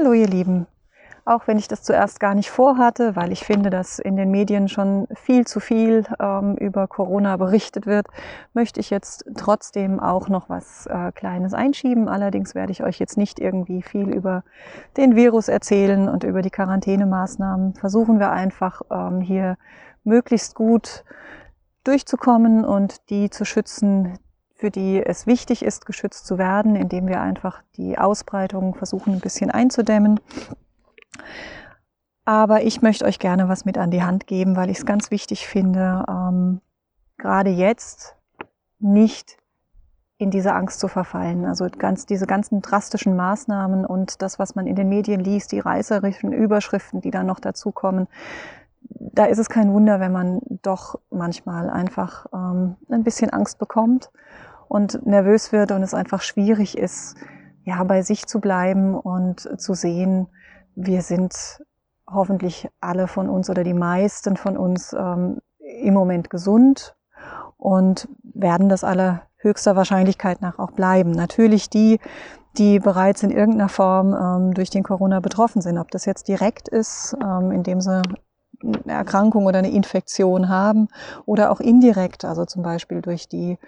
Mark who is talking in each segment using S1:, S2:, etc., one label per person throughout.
S1: Hallo ihr Lieben. Auch wenn ich das zuerst gar nicht vorhatte, weil ich finde, dass in den Medien schon viel zu viel ähm, über Corona berichtet wird, möchte ich jetzt trotzdem auch noch was äh, Kleines einschieben. Allerdings werde ich euch jetzt nicht irgendwie viel über den Virus erzählen und über die Quarantänemaßnahmen. Versuchen wir einfach ähm, hier möglichst gut durchzukommen und die zu schützen, für die es wichtig ist, geschützt zu werden, indem wir einfach die Ausbreitung versuchen ein bisschen einzudämmen. Aber ich möchte euch gerne was mit an die Hand geben, weil ich es ganz wichtig finde, ähm, gerade jetzt nicht in diese Angst zu verfallen. Also ganz, diese ganzen drastischen Maßnahmen und das, was man in den Medien liest, die reißerischen Überschriften, die dann noch dazukommen, da ist es kein Wunder, wenn man doch manchmal einfach ähm, ein bisschen Angst bekommt und nervös wird und es einfach schwierig ist, ja, bei sich zu bleiben und zu sehen, wir sind hoffentlich alle von uns oder die meisten von uns ähm, im Moment gesund und werden das aller höchster Wahrscheinlichkeit nach auch bleiben. Natürlich die, die bereits in irgendeiner Form ähm, durch den Corona betroffen sind, ob das jetzt direkt ist, ähm, indem sie eine Erkrankung oder eine Infektion haben oder auch indirekt, also zum Beispiel durch die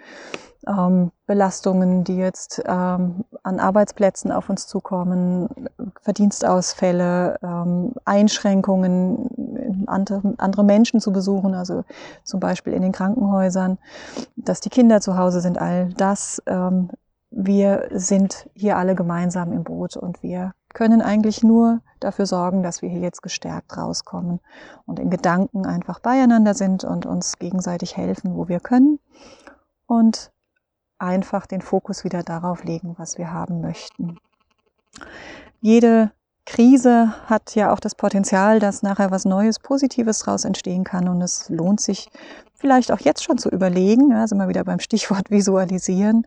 S1: ähm, Belastungen, die jetzt ähm, an Arbeitsplätzen auf uns zukommen, Verdienstausfälle, ähm, Einschränkungen, andere, andere Menschen zu besuchen, also zum Beispiel in den Krankenhäusern, dass die Kinder zu Hause sind, all das. Wir sind hier alle gemeinsam im Boot und wir können eigentlich nur dafür sorgen, dass wir hier jetzt gestärkt rauskommen und in Gedanken einfach beieinander sind und uns gegenseitig helfen, wo wir können und einfach den Fokus wieder darauf legen, was wir haben möchten. Jede Krise hat ja auch das Potenzial, dass nachher was Neues, Positives daraus entstehen kann und es lohnt sich vielleicht auch jetzt schon zu überlegen, ja, sind wir wieder beim Stichwort visualisieren,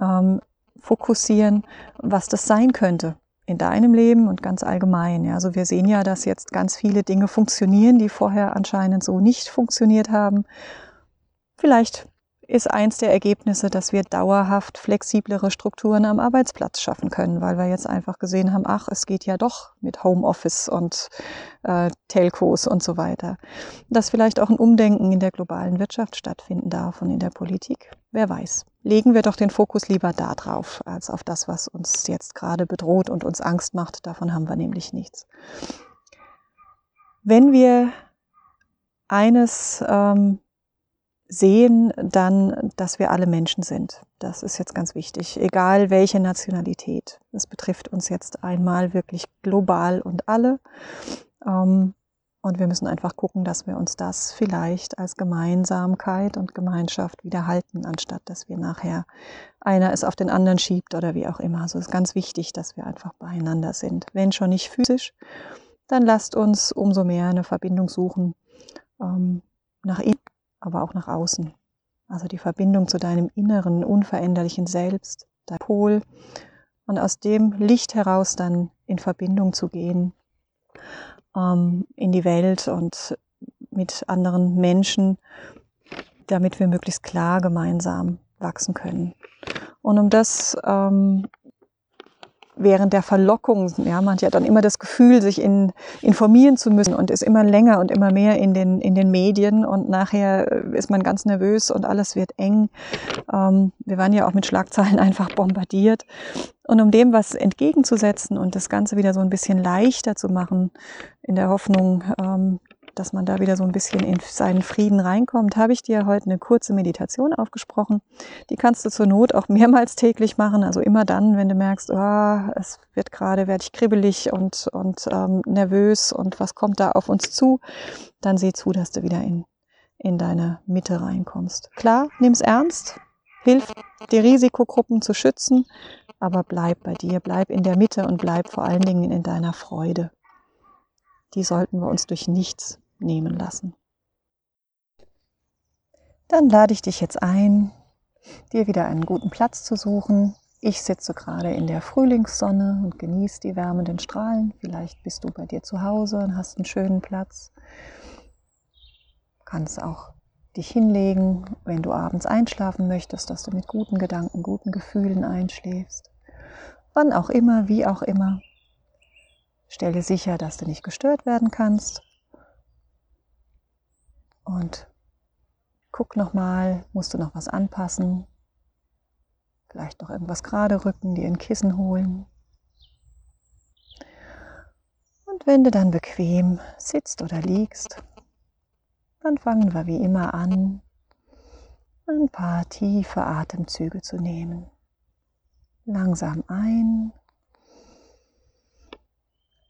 S1: ähm, fokussieren, was das sein könnte in deinem Leben und ganz allgemein. Ja. Also wir sehen ja, dass jetzt ganz viele Dinge funktionieren, die vorher anscheinend so nicht funktioniert haben. Vielleicht ist eins der Ergebnisse, dass wir dauerhaft flexiblere Strukturen am Arbeitsplatz schaffen können, weil wir jetzt einfach gesehen haben, ach, es geht ja doch mit Homeoffice und äh, Telcos und so weiter. Dass vielleicht auch ein Umdenken in der globalen Wirtschaft stattfinden darf und in der Politik. Wer weiß. Legen wir doch den Fokus lieber da drauf, als auf das, was uns jetzt gerade bedroht und uns Angst macht. Davon haben wir nämlich nichts. Wenn wir eines ähm, sehen dann, dass wir alle Menschen sind. Das ist jetzt ganz wichtig, egal welche Nationalität. Es betrifft uns jetzt einmal wirklich global und alle. Ähm, und wir müssen einfach gucken, dass wir uns das vielleicht als Gemeinsamkeit und Gemeinschaft wieder halten, anstatt dass wir nachher einer es auf den anderen schiebt oder wie auch immer. Also es ist ganz wichtig, dass wir einfach beieinander sind. Wenn schon nicht physisch, dann lasst uns umso mehr eine Verbindung suchen ähm, nach innen aber auch nach außen. Also die Verbindung zu deinem inneren, unveränderlichen Selbst, dein Pol. Und aus dem Licht heraus dann in Verbindung zu gehen. ähm, in die Welt und mit anderen Menschen, damit wir möglichst klar gemeinsam wachsen können. Und um das ähm, während der Verlockung, ja, man hat ja dann immer das Gefühl, sich in, informieren zu müssen und ist immer länger und immer mehr in den, in den Medien und nachher ist man ganz nervös und alles wird eng. Ähm, wir waren ja auch mit Schlagzeilen einfach bombardiert. Und um dem was entgegenzusetzen und das Ganze wieder so ein bisschen leichter zu machen, in der Hoffnung, ähm, dass man da wieder so ein bisschen in seinen Frieden reinkommt, habe ich dir heute eine kurze Meditation aufgesprochen. Die kannst du zur Not auch mehrmals täglich machen. Also immer dann, wenn du merkst, oh, es wird gerade, werde ich kribbelig und, und ähm, nervös und was kommt da auf uns zu, dann sieh zu, dass du wieder in, in deine Mitte reinkommst. Klar, nimm's ernst, hilf die Risikogruppen zu schützen, aber bleib bei dir, bleib in der Mitte und bleib vor allen Dingen in deiner Freude. Die sollten wir uns durch nichts nehmen lassen. Dann lade ich dich jetzt ein, dir wieder einen guten Platz zu suchen. Ich sitze gerade in der Frühlingssonne und genieße die wärmenden Strahlen. Vielleicht bist du bei dir zu Hause und hast einen schönen Platz. Kannst auch dich hinlegen, wenn du abends einschlafen möchtest, dass du mit guten Gedanken, guten Gefühlen einschläfst. Wann auch immer, wie auch immer. Stelle sicher, dass du nicht gestört werden kannst und guck nochmal, musst du noch was anpassen? Vielleicht noch irgendwas gerade rücken, dir ein Kissen holen. Und wenn du dann bequem sitzt oder liegst, dann fangen wir wie immer an, ein paar tiefe Atemzüge zu nehmen. Langsam ein,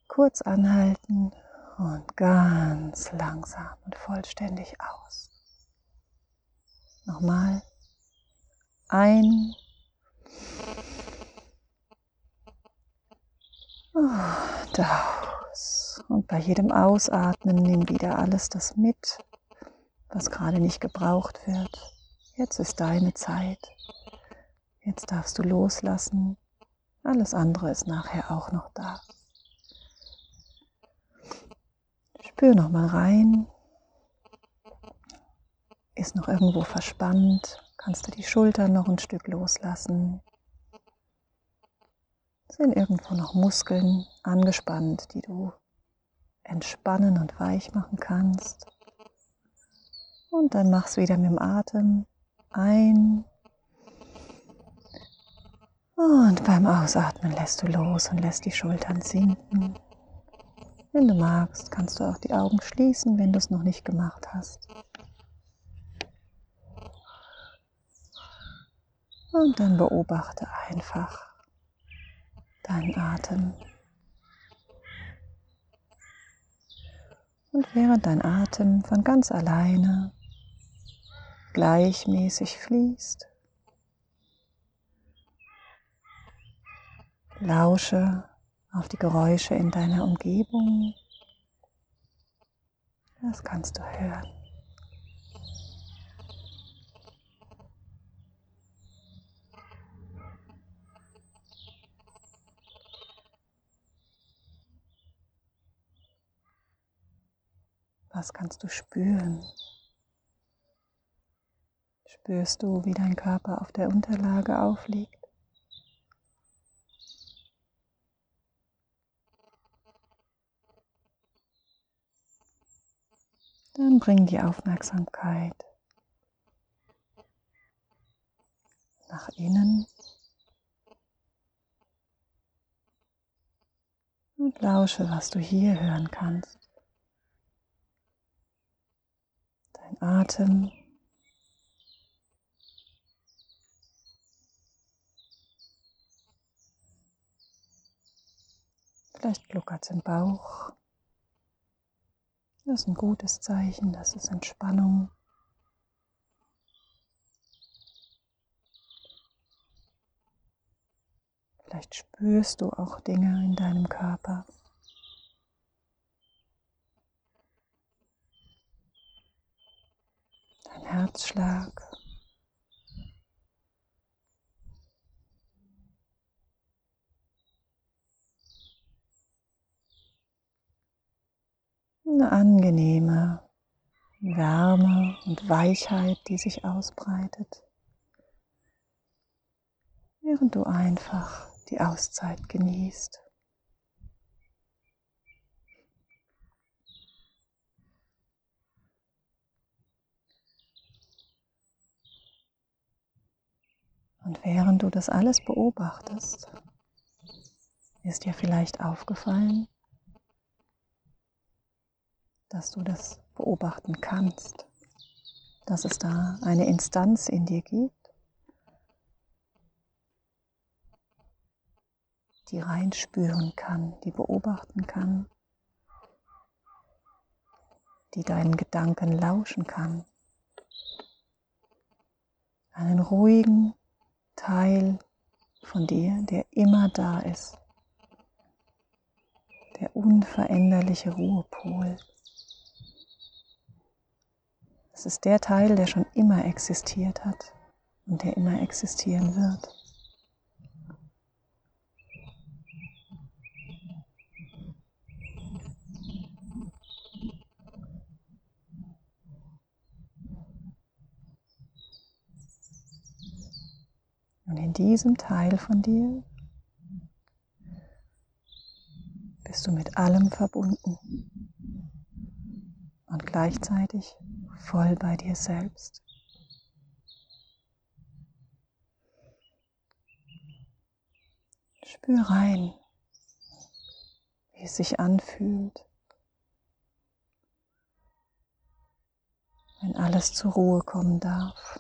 S1: kurz anhalten und ganz langsam und vollständig aus. Nochmal ein und aus. Und bei jedem Ausatmen nimm wieder alles das mit, was gerade nicht gebraucht wird. Jetzt ist deine Zeit. Jetzt darfst du loslassen. Alles andere ist nachher auch noch da. Spür noch mal rein. Ist noch irgendwo verspannt? Kannst du die Schultern noch ein Stück loslassen? Sind irgendwo noch Muskeln angespannt, die du entspannen und weich machen kannst? Und dann mach's wieder mit dem Atem ein. Und beim Ausatmen lässt du los und lässt die Schultern sinken. Wenn du magst, kannst du auch die Augen schließen, wenn du es noch nicht gemacht hast. Und dann beobachte einfach deinen Atem. Und während dein Atem von ganz alleine gleichmäßig fließt, lausche auf die Geräusche in deiner Umgebung. Das kannst du hören. Was kannst du spüren? Spürst du, wie dein Körper auf der Unterlage aufliegt? Dann bring die Aufmerksamkeit nach innen und lausche, was du hier hören kannst. Dein Atem. Vielleicht gluckert es im Bauch. Das ist ein gutes Zeichen, das ist Entspannung. Vielleicht spürst du auch Dinge in deinem Körper. Dein Herzschlag. Eine angenehme Wärme und Weichheit, die sich ausbreitet, während du einfach die Auszeit genießt. Und während du das alles beobachtest, ist dir vielleicht aufgefallen, dass du das beobachten kannst, dass es da eine Instanz in dir gibt, die reinspüren kann, die beobachten kann, die deinen Gedanken lauschen kann. Einen ruhigen Teil von dir, der immer da ist, der unveränderliche Ruhepol. Es ist der Teil, der schon immer existiert hat und der immer existieren wird. Und in diesem Teil von dir bist du mit allem verbunden und gleichzeitig voll bei dir selbst. Spür rein, wie es sich anfühlt, wenn alles zur Ruhe kommen darf.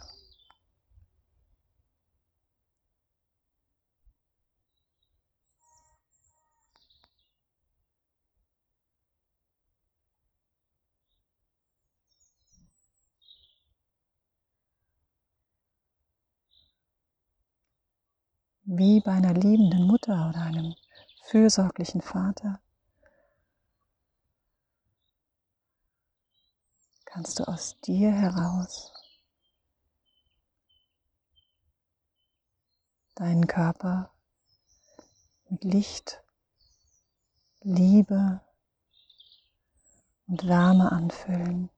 S1: Wie bei einer liebenden Mutter oder einem fürsorglichen Vater, kannst du aus dir heraus deinen Körper mit Licht, Liebe und Wärme anfüllen.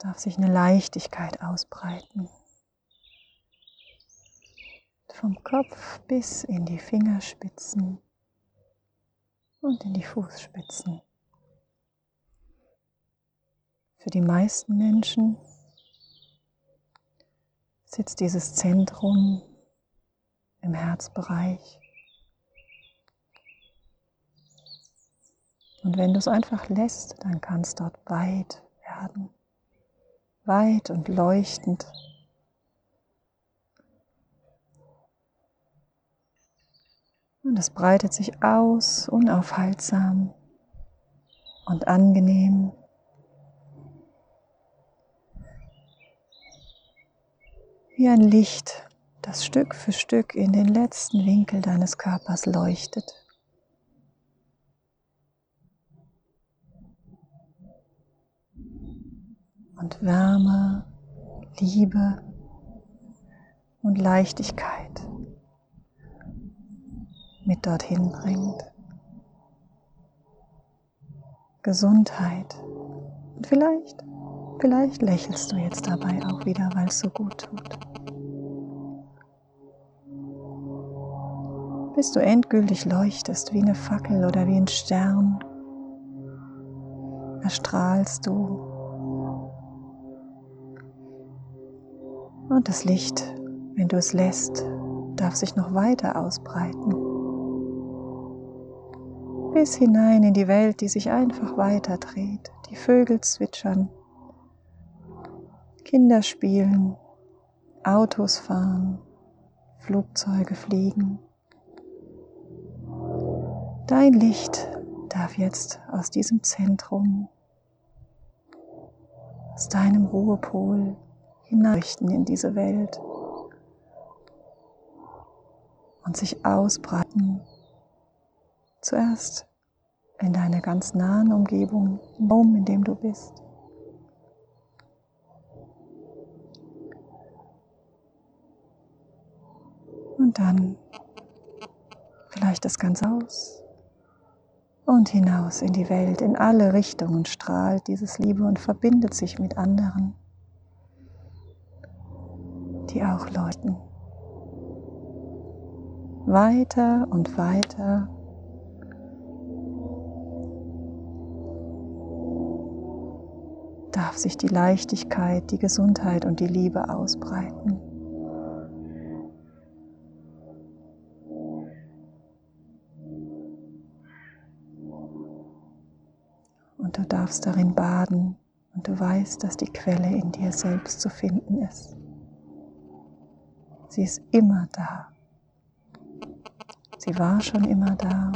S1: Darf sich eine Leichtigkeit ausbreiten. Vom Kopf bis in die Fingerspitzen und in die Fußspitzen. Für die meisten Menschen sitzt dieses Zentrum im Herzbereich. Und wenn du es einfach lässt, dann kann es dort weit werden weit und leuchtend. Und es breitet sich aus, unaufhaltsam und angenehm. Wie ein Licht, das Stück für Stück in den letzten Winkel deines Körpers leuchtet. Und Wärme, Liebe und Leichtigkeit mit dorthin bringt. Gesundheit. Und vielleicht, vielleicht lächelst du jetzt dabei auch wieder, weil es so gut tut. Bis du endgültig leuchtest wie eine Fackel oder wie ein Stern, erstrahlst du Und das Licht, wenn du es lässt, darf sich noch weiter ausbreiten. Bis hinein in die Welt, die sich einfach weiter dreht. Die Vögel zwitschern, Kinder spielen, Autos fahren, Flugzeuge fliegen. Dein Licht darf jetzt aus diesem Zentrum, aus deinem Ruhepol hineinrichten in diese Welt und sich ausbreiten. Zuerst in deiner ganz nahen Umgebung, im Raum, in dem du bist. Und dann vielleicht das Ganze aus und hinaus in die Welt, in alle Richtungen strahlt dieses Liebe und verbindet sich mit anderen, die auch läuten. Weiter und weiter. darf sich die Leichtigkeit, die Gesundheit und die Liebe ausbreiten. und du darfst darin baden und du weißt, dass die Quelle in dir selbst zu finden ist. Sie ist immer da. Sie war schon immer da.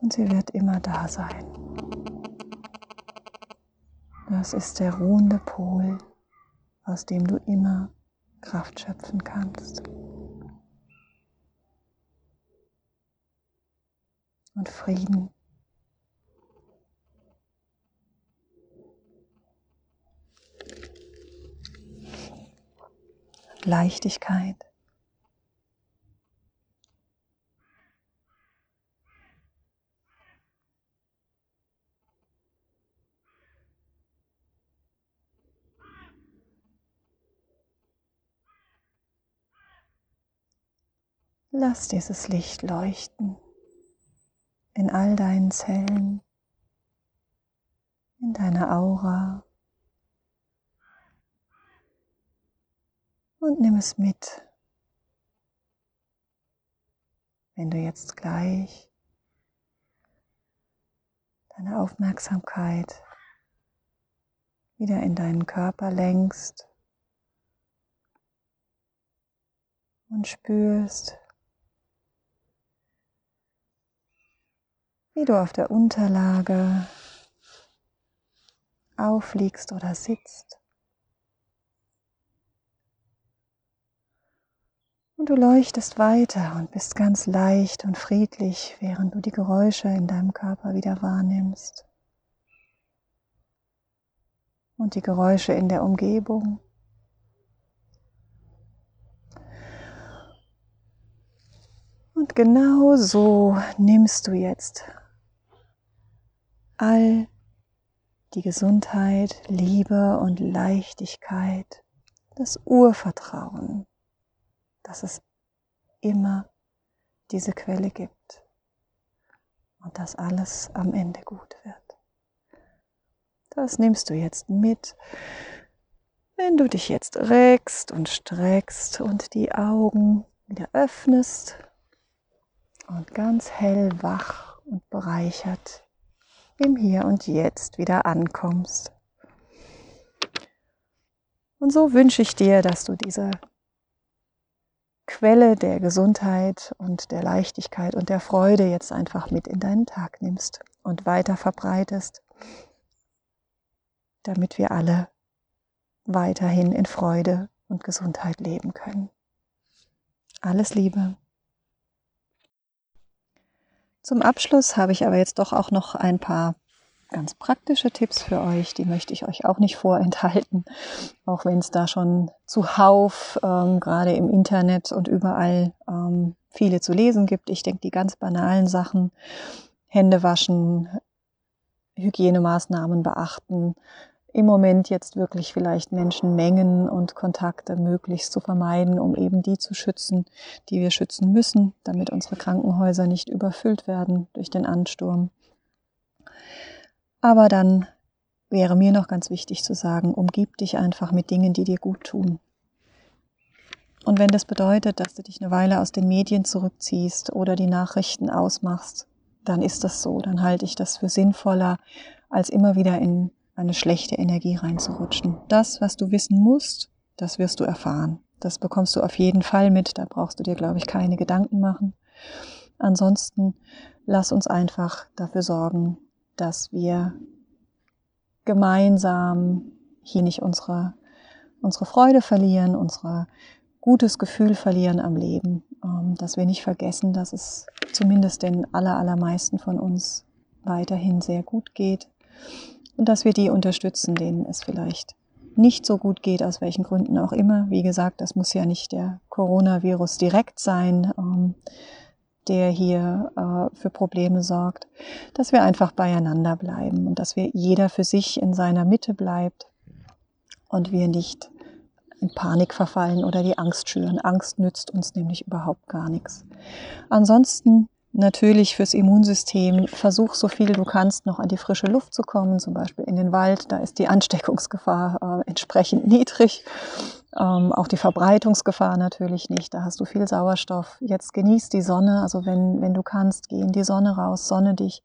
S1: Und sie wird immer da sein. Das ist der ruhende Pol, aus dem du immer Kraft schöpfen kannst. und Frieden. Leichtigkeit. Lass dieses Licht leuchten in all deinen Zellen, in deiner Aura und nimm es mit. Wenn du jetzt gleich deine Aufmerksamkeit wieder in deinen Körper lenkst und spürst, wie du auf der Unterlage aufliegst oder sitzt. Und du leuchtest weiter und bist ganz leicht und friedlich, während du die Geräusche in deinem Körper wieder wahrnimmst. Und die Geräusche in der Umgebung. Und genau so nimmst du jetzt all die Gesundheit, Liebe und Leichtigkeit, das Urvertrauen, dass es immer diese Quelle gibt und dass alles am Ende gut wird. Das nimmst du jetzt mit, wenn du dich jetzt reckst und streckst und die Augen wieder öffnest und ganz hell wach und bereichert im Hier und Jetzt wieder ankommst. Und so wünsche ich dir, dass du diese Quelle der Gesundheit und der Leichtigkeit und der Freude jetzt einfach mit in deinen Tag nimmst und weiter verbreitest, damit wir alle weiterhin in Freude und Gesundheit leben können. Alles Liebe. Zum Abschluss habe ich aber jetzt doch auch noch ein paar ganz praktische Tipps für euch. Die möchte ich euch auch nicht vorenthalten, auch wenn es da schon zuhauf ähm, gerade im Internet und überall ähm, viele zu lesen gibt. Ich denke, die ganz banalen Sachen, Hände waschen, Hygienemaßnahmen beachten, im Moment jetzt wirklich vielleicht Menschenmengen und Kontakte möglichst zu vermeiden, um eben die zu schützen, die wir schützen müssen, damit unsere Krankenhäuser nicht überfüllt werden durch den Ansturm. Aber dann wäre mir noch ganz wichtig zu sagen, umgib dich einfach mit Dingen, die dir gut tun. Und wenn das bedeutet, dass du dich eine Weile aus den Medien zurückziehst oder die Nachrichten ausmachst, dann ist das so. Dann halte ich das für sinnvoller, als immer wieder in eine schlechte Energie reinzurutschen. Das, was du wissen musst, das wirst du erfahren. Das bekommst du auf jeden Fall mit. Da brauchst du dir, glaube ich, keine Gedanken machen. Ansonsten lass uns einfach dafür sorgen, dass wir gemeinsam hier nicht unsere, unsere Freude verlieren, unser gutes Gefühl verlieren am Leben, ähm, dass wir nicht vergessen, dass es zumindest den aller, allermeisten von uns weiterhin sehr gut geht. Und dass wir die unterstützen, denen es vielleicht nicht so gut geht, aus welchen Gründen auch immer. Wie gesagt, das muss ja nicht der Coronavirus direkt sein, ähm, der hier äh, für Probleme sorgt, dass wir einfach beieinander bleiben und dass wir jeder für sich in seiner Mitte bleibt und wir nicht in Panik verfallen oder die Angst schüren. Angst nützt uns nämlich überhaupt gar nichts. Ansonsten natürlich fürs Immunsystem, versuch so viel du kannst noch an die frische Luft zu kommen, zum Beispiel in den Wald, da ist die Ansteckungsgefahr äh, entsprechend niedrig, ähm, auch die Verbreitungsgefahr natürlich nicht, da hast du viel Sauerstoff. Jetzt genieß die Sonne, also wenn, wenn du kannst, geh in die Sonne raus, sonne dich,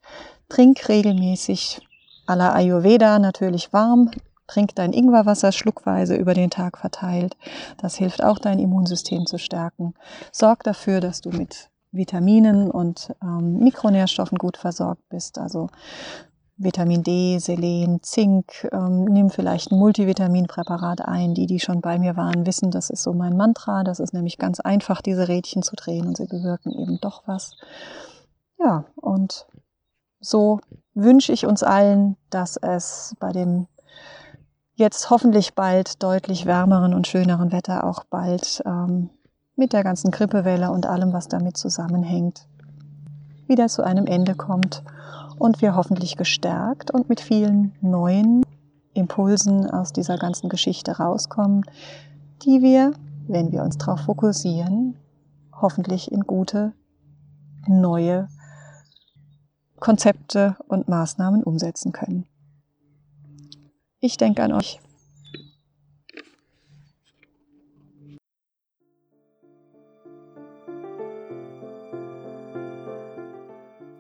S1: trink regelmäßig à la Ayurveda natürlich warm, Trink dein Ingwerwasser schluckweise über den Tag verteilt. Das hilft auch, dein Immunsystem zu stärken. Sorg dafür, dass du mit Vitaminen und ähm, Mikronährstoffen gut versorgt bist. Also Vitamin D, Selen, Zink. Ähm, nimm vielleicht ein Multivitaminpräparat ein. Die, die schon bei mir waren, wissen, das ist so mein Mantra. Das ist nämlich ganz einfach, diese Rädchen zu drehen und sie bewirken eben doch was. Ja, und so wünsche ich uns allen, dass es bei dem jetzt hoffentlich bald deutlich wärmeren und schöneren Wetter auch bald ähm, mit der ganzen Grippewelle und allem, was damit zusammenhängt, wieder zu einem Ende kommt und wir hoffentlich gestärkt und mit vielen neuen Impulsen aus dieser ganzen Geschichte rauskommen, die wir, wenn wir uns darauf fokussieren, hoffentlich in gute, neue Konzepte und Maßnahmen umsetzen können. Ich denke an euch.